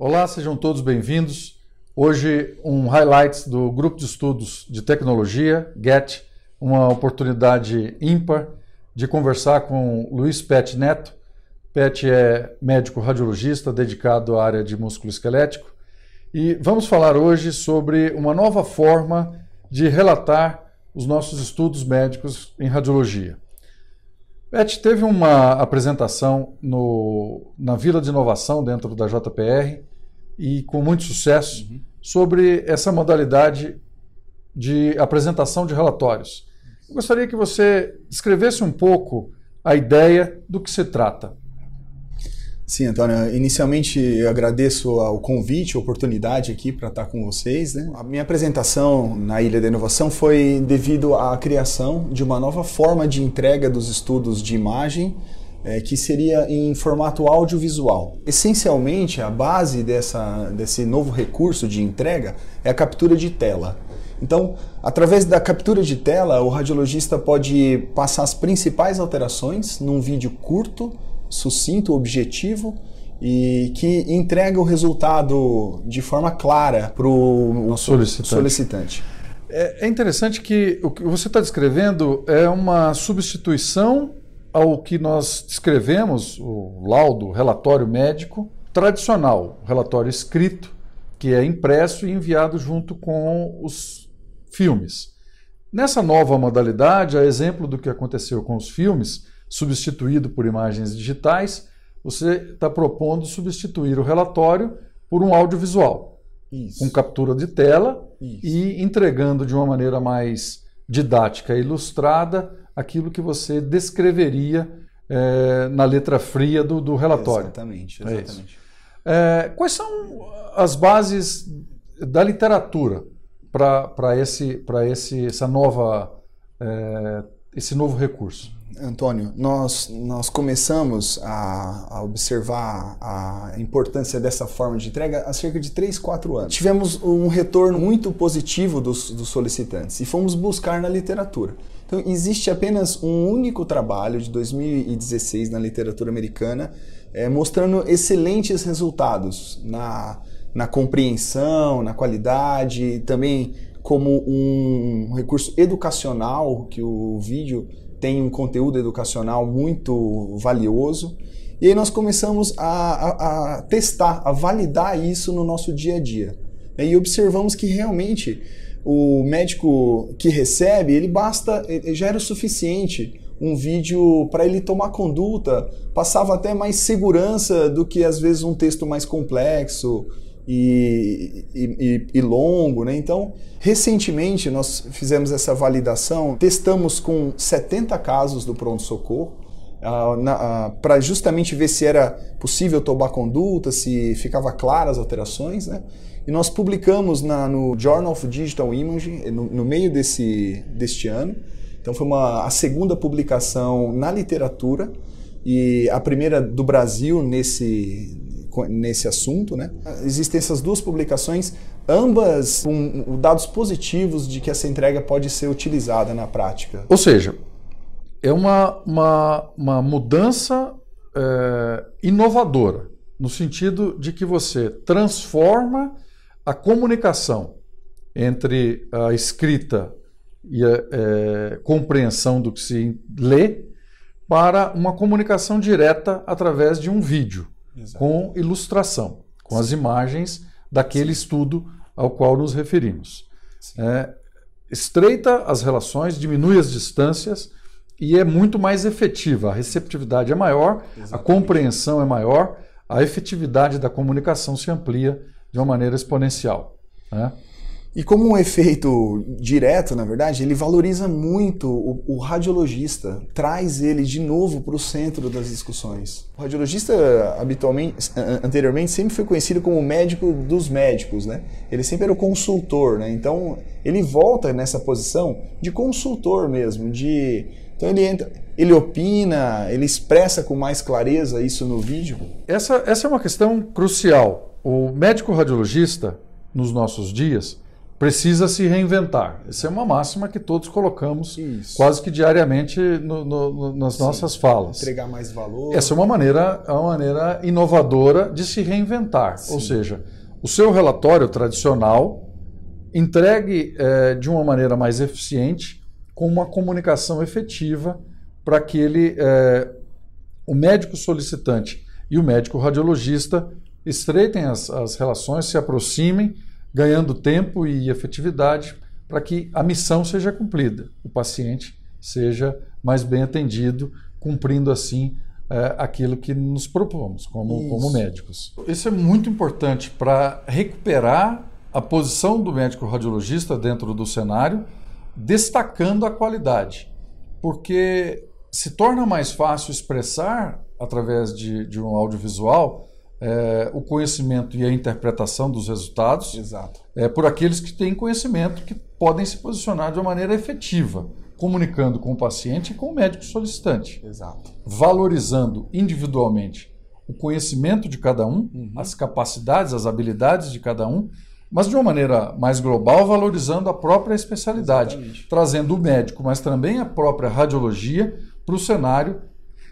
Olá, sejam todos bem-vindos. Hoje, um highlights do Grupo de Estudos de Tecnologia, GET, uma oportunidade ímpar de conversar com Luiz Pet Neto. Pet é médico radiologista dedicado à área de músculo esquelético e vamos falar hoje sobre uma nova forma de relatar os nossos estudos médicos em radiologia. Pet teve uma apresentação no, na Vila de Inovação, dentro da JPR, e com muito sucesso, uhum. sobre essa modalidade de apresentação de relatórios. Eu gostaria que você descrevesse um pouco a ideia do que se trata. Sim, Antônio. Inicialmente, eu agradeço o convite, a oportunidade aqui para estar com vocês. Né? A minha apresentação na Ilha da Inovação foi devido à criação de uma nova forma de entrega dos estudos de imagem, é, que seria em formato audiovisual. Essencialmente, a base dessa, desse novo recurso de entrega é a captura de tela. Então, através da captura de tela, o radiologista pode passar as principais alterações num vídeo curto sucinto, objetivo e que entrega o resultado de forma clara para o solicitante. solicitante. É, é interessante que o que você está descrevendo é uma substituição ao que nós descrevemos, o laudo, o relatório médico tradicional, relatório escrito, que é impresso e enviado junto com os filmes. Nessa nova modalidade, a exemplo do que aconteceu com os filmes, substituído por imagens digitais, você está propondo substituir o relatório por um audiovisual, Isso. com captura de tela Isso. e entregando de uma maneira mais didática e ilustrada aquilo que você descreveria é, na letra fria do, do relatório. Exatamente, é exatamente. É quais são as bases da literatura para esse, esse, essa nova, é, esse novo recurso? Antônio, nós, nós começamos a, a, observar a importância dessa forma de entrega há cerca de 3, 4 anos. Tivemos um retorno muito positivo dos, dos solicitantes e fomos buscar na literatura. Então, existe apenas um único trabalho de 2016 na literatura americana é, mostrando excelentes resultados na, na compreensão, na qualidade, também como um recurso educacional que o vídeo tem um conteúdo educacional muito valioso. E aí nós começamos a, a, a testar, a validar isso no nosso dia a dia. E observamos que realmente o médico que recebe, ele basta, já era o suficiente um vídeo para ele tomar conduta, passava até mais segurança do que às vezes um texto mais complexo e, e, e, longo, né? Então, recentemente nós fizemos essa validação, testamos com 70 casos do pronto-socorro, uh, uh, para justamente ver se era possível tomar conduta, se ficava claras as alterações, né? E nós publicamos na, no Journal of Digital Imaging no, no meio desse, deste ano. Então foi uma, a segunda publicação na literatura e a primeira do Brasil nesse, nesse assunto. Né? Existem essas duas publicações, ambas com dados positivos de que essa entrega pode ser utilizada na prática. Ou seja, é uma, uma, uma mudança é, inovadora, no sentido de que você transforma a comunicação entre a escrita e a é, compreensão do que se lê para uma comunicação direta através de um vídeo. Exato. com ilustração, com Sim. as imagens daquele Sim. estudo ao qual nos referimos. É, estreita as relações, diminui as distâncias e é muito mais efetiva. A receptividade é maior, Exatamente. a compreensão é maior, a efetividade da comunicação se amplia de uma maneira exponencial. Né? E como um efeito direto, na verdade, ele valoriza muito o, o radiologista, traz ele de novo para o centro das discussões. O radiologista, habitualmente, anteriormente, sempre foi conhecido como o médico dos médicos, né? Ele sempre era o consultor, né? Então, ele volta nessa posição de consultor mesmo, de... Então, ele entra, ele opina, ele expressa com mais clareza isso no vídeo. Essa, essa é uma questão crucial. O médico radiologista, nos nossos dias, precisa se reinventar. Essa é uma máxima que todos colocamos Isso. quase que diariamente no, no, nas Sim. nossas falas. Entregar mais valor. Essa é uma maneira, é uma maneira inovadora de se reinventar. Sim. Ou seja, o seu relatório tradicional entregue é, de uma maneira mais eficiente, com uma comunicação efetiva para que ele, é, o médico solicitante e o médico radiologista estreitem as, as relações, se aproximem ganhando tempo e efetividade para que a missão seja cumprida, o paciente seja mais bem atendido, cumprindo assim é, aquilo que nos propomos como, como médicos. Isso é muito importante para recuperar a posição do médico radiologista dentro do cenário, destacando a qualidade, porque se torna mais fácil expressar através de, de um audiovisual é, o conhecimento e a interpretação dos resultados Exato. É, por aqueles que têm conhecimento que podem se posicionar de uma maneira efetiva, comunicando com o paciente e com o médico solicitante. Exato. Valorizando individualmente o conhecimento de cada um, uhum. as capacidades, as habilidades de cada um, mas de uma maneira mais global, valorizando a própria especialidade, Exatamente. trazendo o médico, mas também a própria radiologia para o cenário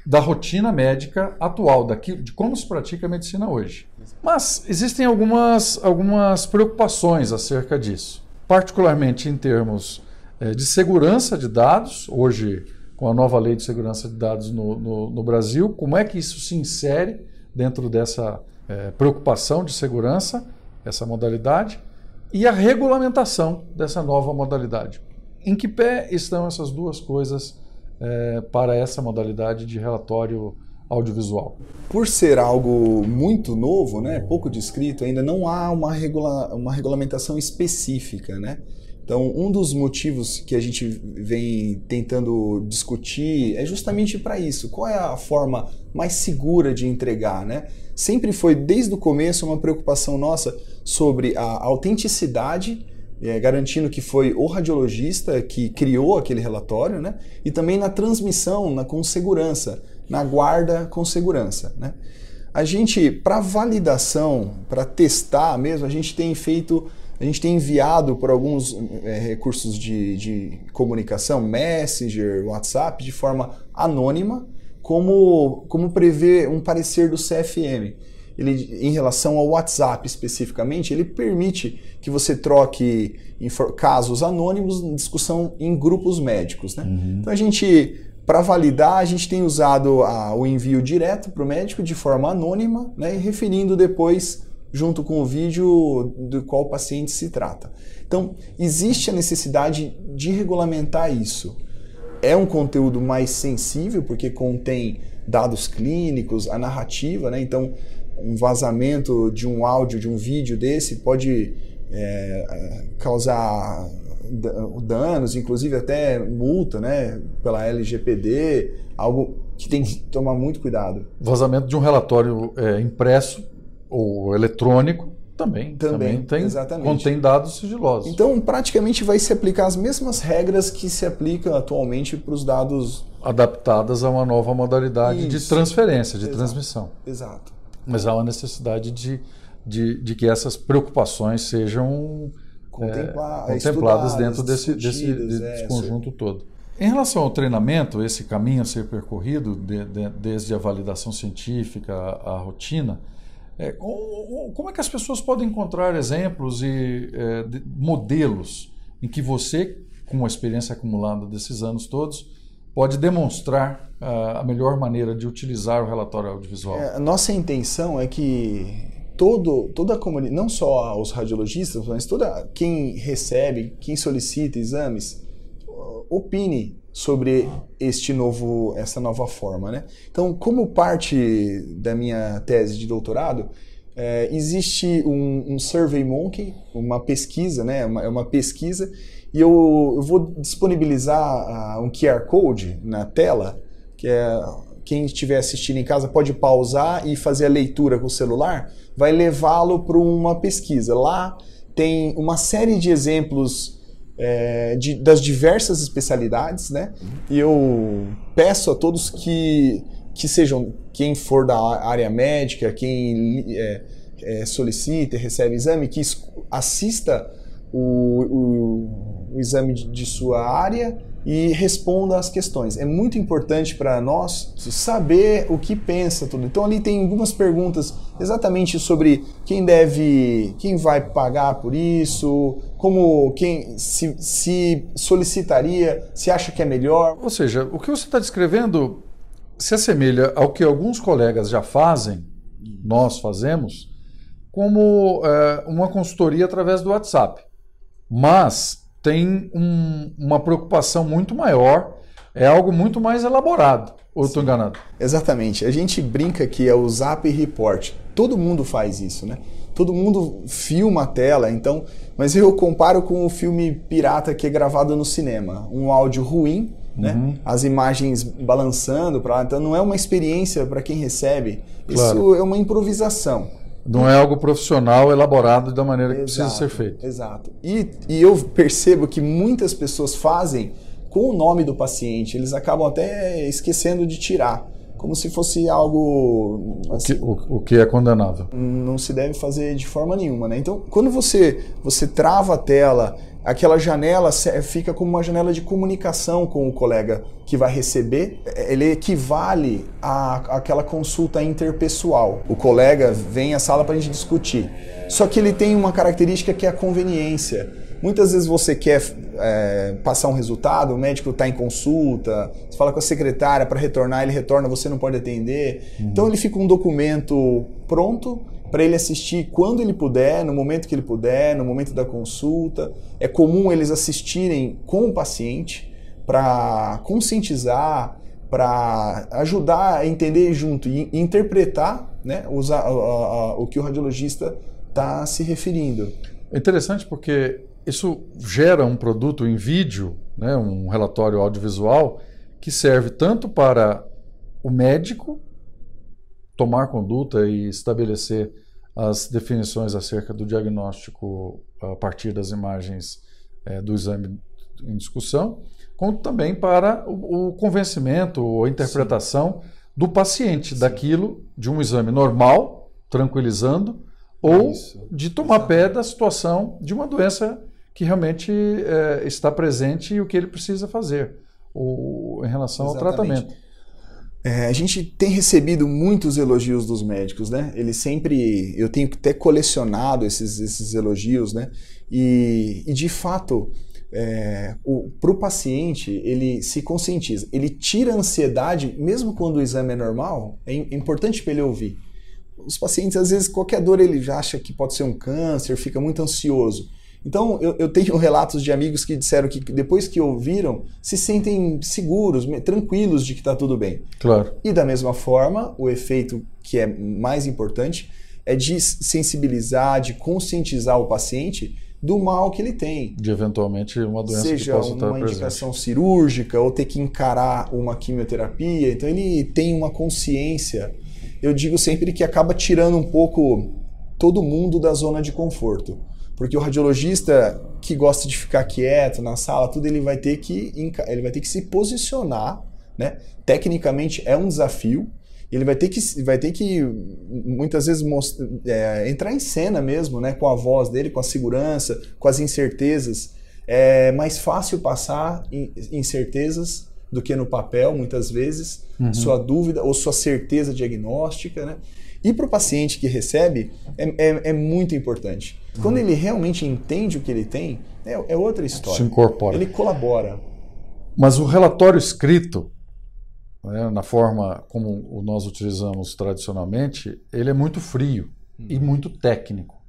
da rotina médica atual, daqui, de como se pratica a medicina hoje. Mas existem algumas, algumas preocupações acerca disso, particularmente em termos é, de segurança de dados, hoje com a nova lei de segurança de dados no, no, no Brasil, como é que isso se insere dentro dessa é, preocupação de segurança, essa modalidade, e a regulamentação dessa nova modalidade. Em que pé estão essas duas coisas é, para essa modalidade de relatório audiovisual? Por ser algo muito novo, né, pouco descrito, ainda não há uma, regula uma regulamentação específica, né? Então, um dos motivos que a gente vem tentando discutir é justamente para isso. Qual é a forma mais segura de entregar, né? Sempre foi, desde o começo, uma preocupação nossa sobre a autenticidade é, garantindo que foi o radiologista que criou aquele relatório, né? E também na transmissão, na, com segurança, na guarda com segurança, né? A gente, para validação, para testar mesmo, a gente tem feito, a gente tem enviado por alguns é, recursos de, de comunicação, Messenger, WhatsApp, de forma anônima, como, como prevê um parecer do CFM ele, em relação ao WhatsApp especificamente, ele permite que você troque casos anônimos em discussão em grupos médicos. Né? Uhum. Então a gente, para validar, a gente tem usado a, o envio direto para o médico de forma anônima, né, e referindo depois junto com o vídeo do qual o paciente se trata. Então, existe a necessidade de regulamentar isso. É um conteúdo mais sensível, porque contém dados clínicos, a narrativa, né? Então, um vazamento de um áudio, de um vídeo desse pode é, causar danos, inclusive até multa, né, pela LGPD, algo que tem que tomar muito cuidado. Vazamento de um relatório é, impresso ou eletrônico também, também, também tem, exatamente. contém dados sigilosos. Então, praticamente vai se aplicar as mesmas regras que se aplicam atualmente para os dados adaptadas a uma nova modalidade Isso. de transferência, de Exato. transmissão. Exato mas há uma necessidade de, de, de que essas preocupações sejam Contemplar, é, contempladas dentro desse, desse, desse é, conjunto todo. Em relação ao treinamento, esse caminho a ser percorrido, de, de, desde a validação científica à, rotina, é, como é que as pessoas podem encontrar exemplos e é, modelos em que você, com a experiência acumulada desses anos todos, pode demonstrar uh, a melhor maneira de utilizar o relatório audiovisual? É, nossa intenção é que todo, toda a comunidade, não só os radiologistas, mas toda quem recebe, quem solicita exames, opine sobre este novo, essa nova forma, né? Então, como parte da minha tese de doutorado, é, existe um, um Survey Monkey, uma pesquisa, né? É uma, é uma pesquisa e eu, eu vou disponibilizar uh, um QR Code na tela, que é quem estiver assistindo em casa pode pausar e fazer a leitura com o celular, vai levá-lo para uma pesquisa. Lá tem uma série de exemplos é, de, das diversas especialidades, né? E eu peço a todos que, que sejam, quem for da área médica, quem é, é, solicita e recebe exame, que assista o, o, exame de, de sua área e responda às questões. É muito importante para nós saber o que pensa tudo. Então ali tem algumas perguntas exatamente sobre quem deve, quem vai pagar por isso, como quem se, se solicitaria, se acha que é melhor. Ou seja, o que você está descrevendo se assemelha ao que alguns colegas já fazem, nós fazemos, como é, uma consultoria através do WhatsApp. Mas tem um, uma preocupação muito maior, é algo muito mais elaborado. Ou estou enganado? Exatamente. A gente brinca que é o Zap Report. Todo mundo faz isso, né? Todo mundo filma a tela, então. Mas eu comparo com o filme pirata que é gravado no cinema. Um áudio ruim, né? Uhum. As imagens balançando para então não é uma experiência para quem recebe. Claro. Isso é uma improvisação. Não é algo profissional elaborado da maneira que exato, precisa ser feito. Exato. E, e eu percebo que muitas pessoas fazem com o nome do paciente, eles acabam até esquecendo de tirar, como se fosse algo. Assim, o, que, o, o, que, é condenável. Não se deve fazer de forma nenhuma, né? Então, quando você, você trava a tela aquela janela fica como uma janela de comunicação com o colega que vai receber. Ele equivale à, àquela consulta interpessoal. O colega vem à sala para a gente discutir. Só que ele tem uma característica que é a conveniência. Muitas vezes você quer é, passar um resultado, o médico está em consulta, você fala com a secretária para retornar, ele retorna, você não pode atender. Uhum. Então ele fica um documento pronto para ele assistir quando ele puder, no momento que ele puder, no momento da consulta. É comum eles assistirem com o paciente para conscientizar, para ajudar a entender junto e interpretar né, usar, a, a, o que o radiologista está se referindo. É interessante porque isso gera um produto em vídeo, né, um relatório audiovisual, que serve tanto para o médico tomar conduta e estabelecer as definições acerca do diagnóstico a partir das imagens é, do exame em discussão, como também para o, o convencimento ou a interpretação Sim. do paciente Sim. daquilo de um exame normal, tranquilizando, ou Isso. de tomar pé da situação de uma doença que realmente é, está presente e o que ele precisa fazer ou, em relação Exatamente. ao tratamento. É, a gente tem recebido muitos elogios dos médicos, né? Eles sempre. Eu tenho até colecionado esses, esses elogios, né? E, e de fato, é, para o paciente, ele se conscientiza. Ele tira a ansiedade, mesmo quando o exame é normal, é, é importante para ele ouvir. Os pacientes, às vezes, qualquer dor ele já acha que pode ser um câncer, fica muito ansioso. Então, eu, eu, tenho relatos de amigos que disseram que depois que ouviram, se sentem seguros, tranquilos de que está tudo bem. Claro. E da mesma forma, o efeito que é mais importante é de sensibilizar, de conscientizar o paciente do mal que ele tem. De eventualmente uma doença Seja que possa estar presente. uma indicação cirúrgica ou ter que encarar uma quimioterapia. Então ele tem uma consciência. Eu digo sempre que acaba tirando um pouco todo mundo da zona de conforto. Porque o radiologista que gosta de ficar quieto na sala, tudo ele vai ter que ele vai ter que se posicionar, né? Tecnicamente é um desafio. Ele vai ter que vai ter que muitas vezes é, entrar em cena mesmo, né? Com a voz dele, com a segurança, com as incertezas. É mais fácil passar incertezas do que no papel, muitas vezes, uhum. sua dúvida ou sua certeza diagnóstica, né? E para o paciente que recebe, é, é, é muito importante. Quando ele realmente entende o que ele tem, é, é outra história. Se incorpora. Ele colabora. Mas o relatório escrito, né, na forma como nós utilizamos tradicionalmente, ele é muito frio hum. e muito técnico,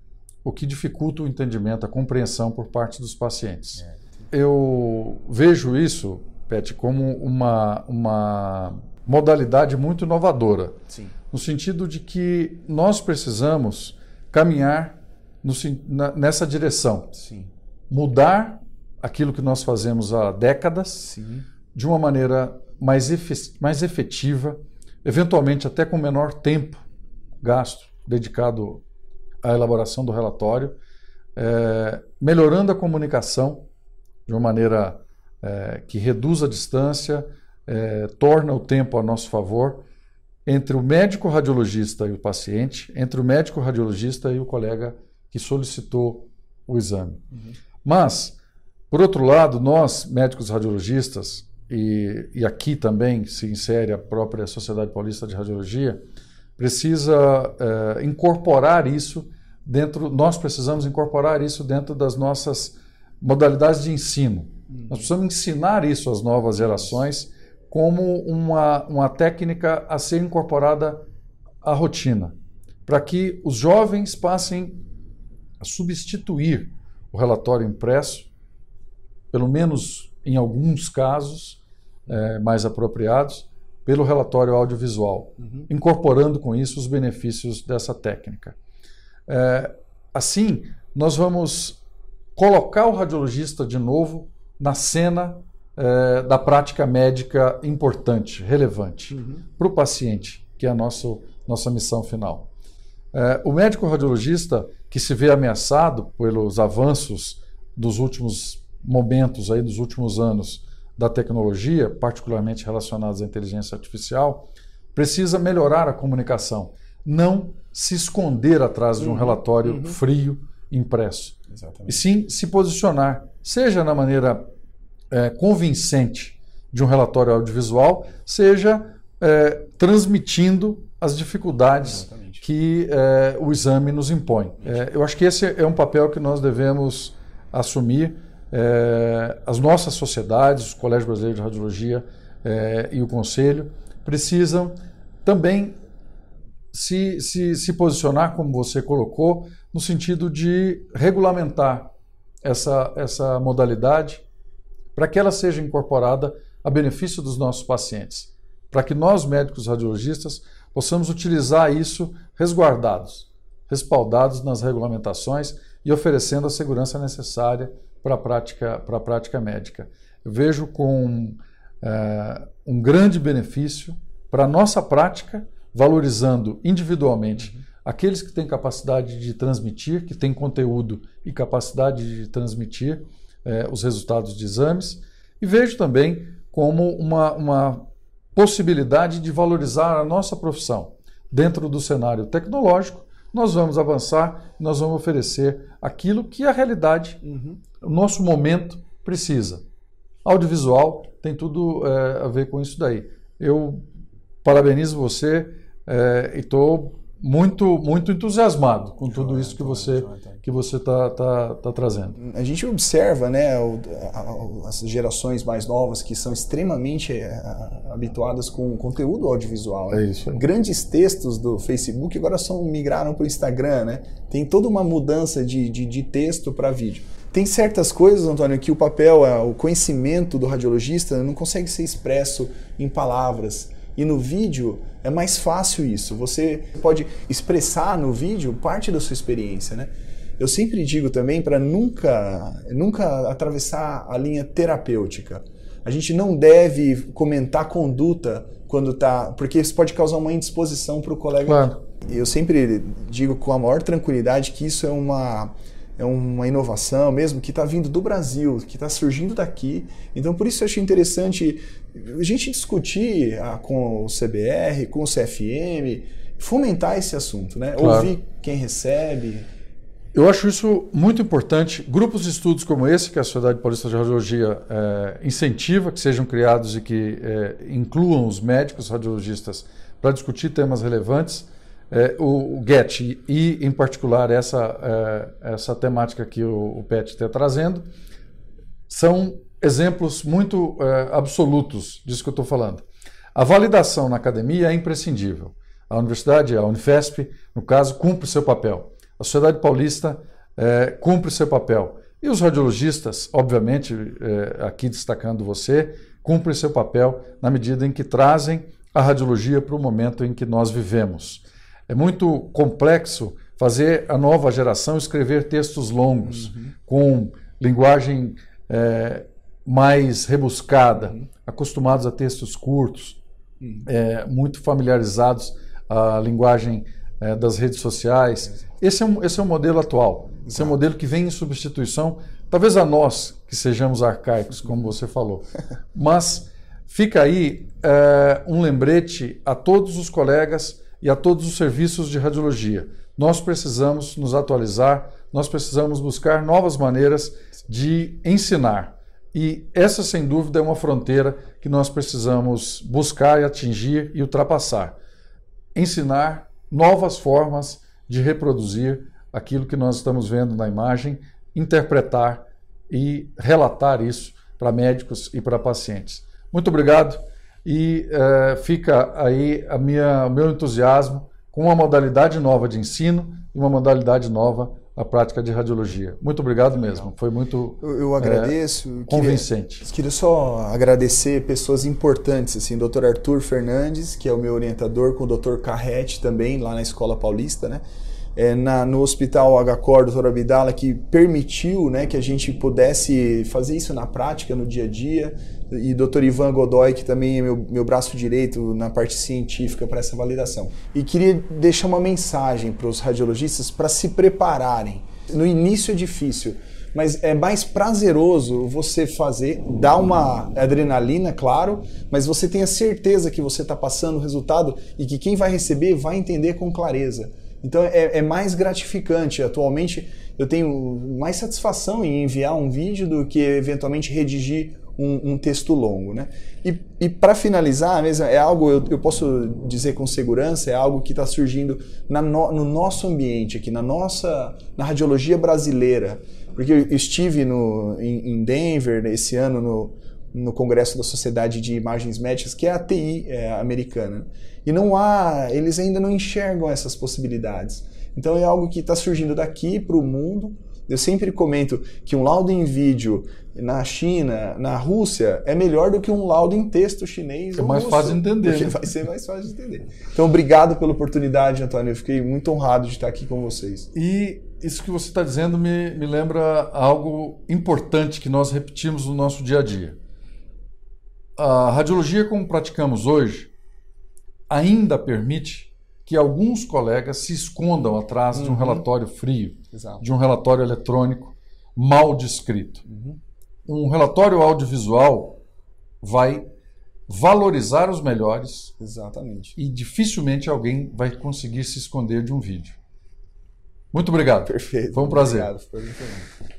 o que dificulta o entendimento, a compreensão por parte dos pacientes. É. Eu vejo isso, Pet, como uma, uma modalidade muito inovadora, Sim. no sentido de que nós precisamos caminhar no, na, nessa direção. Sim. Mudar aquilo que nós fazemos há décadas Sim. de uma maneira mais, mais efetiva, eventualmente até com menor tempo gasto dedicado à elaboração do relatório, é, melhorando a comunicação de uma maneira é, que reduz a distância, é, torna o tempo a nosso favor entre o médico radiologista e o paciente, entre o médico radiologista e o colega que solicitou o exame. Uhum. Mas, por outro lado, nós, médicos radiologistas, e, e aqui também se insere a própria Sociedade Paulista de Radiologia, precisa é, incorporar isso dentro, nós precisamos incorporar isso dentro das nossas modalidades de ensino. Uhum. Nós precisamos ensinar isso às novas gerações como uma, uma técnica a ser incorporada à rotina, para que os jovens passem a substituir o relatório impresso, pelo menos em alguns casos é, mais apropriados, pelo relatório audiovisual, uhum. incorporando com isso os benefícios dessa técnica. É, assim, nós vamos colocar o radiologista de novo na cena é, da prática médica importante, relevante uhum. para o paciente, que é a nosso, nossa missão final. É, o médico radiologista que se vê ameaçado pelos avanços dos últimos momentos, aí, dos últimos anos da tecnologia, particularmente relacionados à inteligência artificial, precisa melhorar a comunicação, não se esconder atrás de um uhum, relatório uhum. frio impresso. Exatamente. E sim se posicionar, seja na maneira é, convincente de um relatório audiovisual, seja é, transmitindo as dificuldades Exatamente. que é, o exame nos impõe. É, eu acho que esse é um papel que nós devemos assumir. É, as nossas sociedades, o Colégio Brasileiro de Radiologia e o Conselho precisam também se, se, se posicionar, como você colocou, no sentido de regulamentar essa, essa modalidade para que ela seja incorporada a benefício dos nossos pacientes, para que nós, médicos radiologistas, possamos utilizar isso resguardados, respaldados nas regulamentações e oferecendo a segurança necessária para a prática, para a prática médica. Eu vejo com é, um grande benefício para a nossa prática valorizando individualmente uhum. aqueles que têm capacidade de transmitir, que têm conteúdo e capacidade de transmitir eh, os resultados de exames, e vejo também como uma, uma possibilidade de valorizar a nossa profissão. Dentro do cenário tecnológico, nós vamos avançar, nós vamos oferecer aquilo que a realidade, uhum. o nosso momento precisa. Audiovisual tem tudo é, a ver com isso daí. Eu parabenizo você é, e estou muito muito entusiasmado com tudo isso que você que você está tá, tá trazendo. A gente observa, né, o, a, as gerações mais novas que são extremamente é, habituadas com conteúdo audiovisual. Né? É isso. Aí. Grandes textos do Facebook agora são migraram para o Instagram, né? Tem toda uma mudança de, de, de texto para vídeo. Tem certas coisas, Antônio, que o papel, o conhecimento do radiologista não consegue ser expresso em palavras. E no vídeo é mais fácil isso. Você pode expressar no vídeo parte da sua experiência, né? Eu sempre digo também para nunca, nunca atravessar a linha terapêutica. A gente não deve comentar conduta quando tá, porque isso pode causar uma indisposição para o colega. Claro. Eu sempre digo com a maior tranquilidade que isso é uma é uma inovação mesmo que está vindo do Brasil, que está surgindo daqui. Então, por isso eu achei interessante a gente discutir ah, com o CBR, com o CFM, fomentar esse assunto, né? Claro. Ouvir quem recebe. Eu acho isso muito importante. Grupos de estudos como esse, que a Sociedade Paulista de Radiologia é, incentiva que sejam criados e que é, incluam os médicos radiologistas para discutir temas relevantes é, o, o e, em particular, essa, é, essa temática que o, o PET está trazendo, são exemplos muito é, absolutos disso que eu estou falando. A validação na academia é imprescindível. A universidade, a Unifesp, no caso, cumpre seu papel. A Sociedade Paulista é, cumpre seu papel. E os radiologistas, obviamente, é, aqui destacando você, cumprem seu papel na medida em que trazem a radiologia para o momento em que nós vivemos. É muito complexo fazer a nova geração escrever textos longos, uhum. com linguagem é, mais rebuscada, uhum. acostumados a textos curtos, uhum. é, muito familiarizados à linguagem é, das redes sociais. Esse é, um, esse é um modelo atual. Esse é um modelo que vem em substituição, talvez a nós que sejamos arcaicos, como você falou. Mas fica aí é, um lembrete a todos os colegas e a todos os serviços de radiologia. Nós precisamos nos atualizar, nós precisamos buscar novas maneiras de ensinar. E essa, sem dúvida, é uma fronteira que nós precisamos buscar e atingir e ultrapassar. Ensinar novas formas de reproduzir aquilo que nós estamos vendo na imagem, interpretar e relatar isso para médicos e para pacientes. Muito obrigado e uh, fica aí a minha, o meu entusiasmo com uma modalidade nova de ensino e uma modalidade nova a prática de radiologia. Muito obrigado mesmo. Foi muito eu, eu agradeço. É, convincente. Queria, queria, só agradecer pessoas importantes, assim, Dr. Arthur Fernandes, que é o meu orientador, com o Dr. Carrete também, lá na Escola Paulista, né? É, na, no Hospital HCOR, Dr. Abdala, que permitiu né, que a gente pudesse fazer isso na prática, no dia a dia e Dr. Ivan Godoy, que também é meu, meu braço direito na parte científica para essa validação. E queria deixar uma mensagem para os radiologistas para se prepararem. No início é difícil, mas é mais prazeroso você fazer, dá uma adrenalina, claro, mas você tem a certeza que você está passando o resultado e que quem vai receber vai entender com clareza. Então é, é mais gratificante. Atualmente eu tenho mais satisfação em enviar um vídeo do que eventualmente redigir um, um texto longo. Né? E, e para finalizar, mesmo, é algo, eu, eu, posso dizer com segurança, é algo que está surgindo na no, no, nosso ambiente aqui, na nossa, na radiologia brasileira. Porque eu estive no, em, em Denver esse ano no, no Congresso da Sociedade de Imagens Médicas, que é a TI é, americana. E não há, eles ainda não enxergam essas possibilidades. Então é algo que está surgindo daqui para o mundo, eu sempre comento que um laudo em vídeo na China, na Rússia, é melhor do que um laudo em texto chinês. É mais russo, fácil de entender. Porque né? vai ser mais fácil de entender. Então, obrigado pela oportunidade, Antônio. Eu fiquei muito honrado de estar aqui com vocês. E isso que você está dizendo me, me lembra algo importante que nós repetimos no nosso dia a dia. A radiologia, como praticamos hoje, ainda permite que alguns colegas se escondam atrás uhum. de um uhum. relatório frio, Exato. de um relatório eletrônico mal descrito. Uhum. Um relatório audiovisual vai valorizar os melhores. Exatamente. E dificilmente alguém vai conseguir se esconder de um vídeo. Muito obrigado. Perfeito. Foi um prazer. Obrigado. Foi muito bom.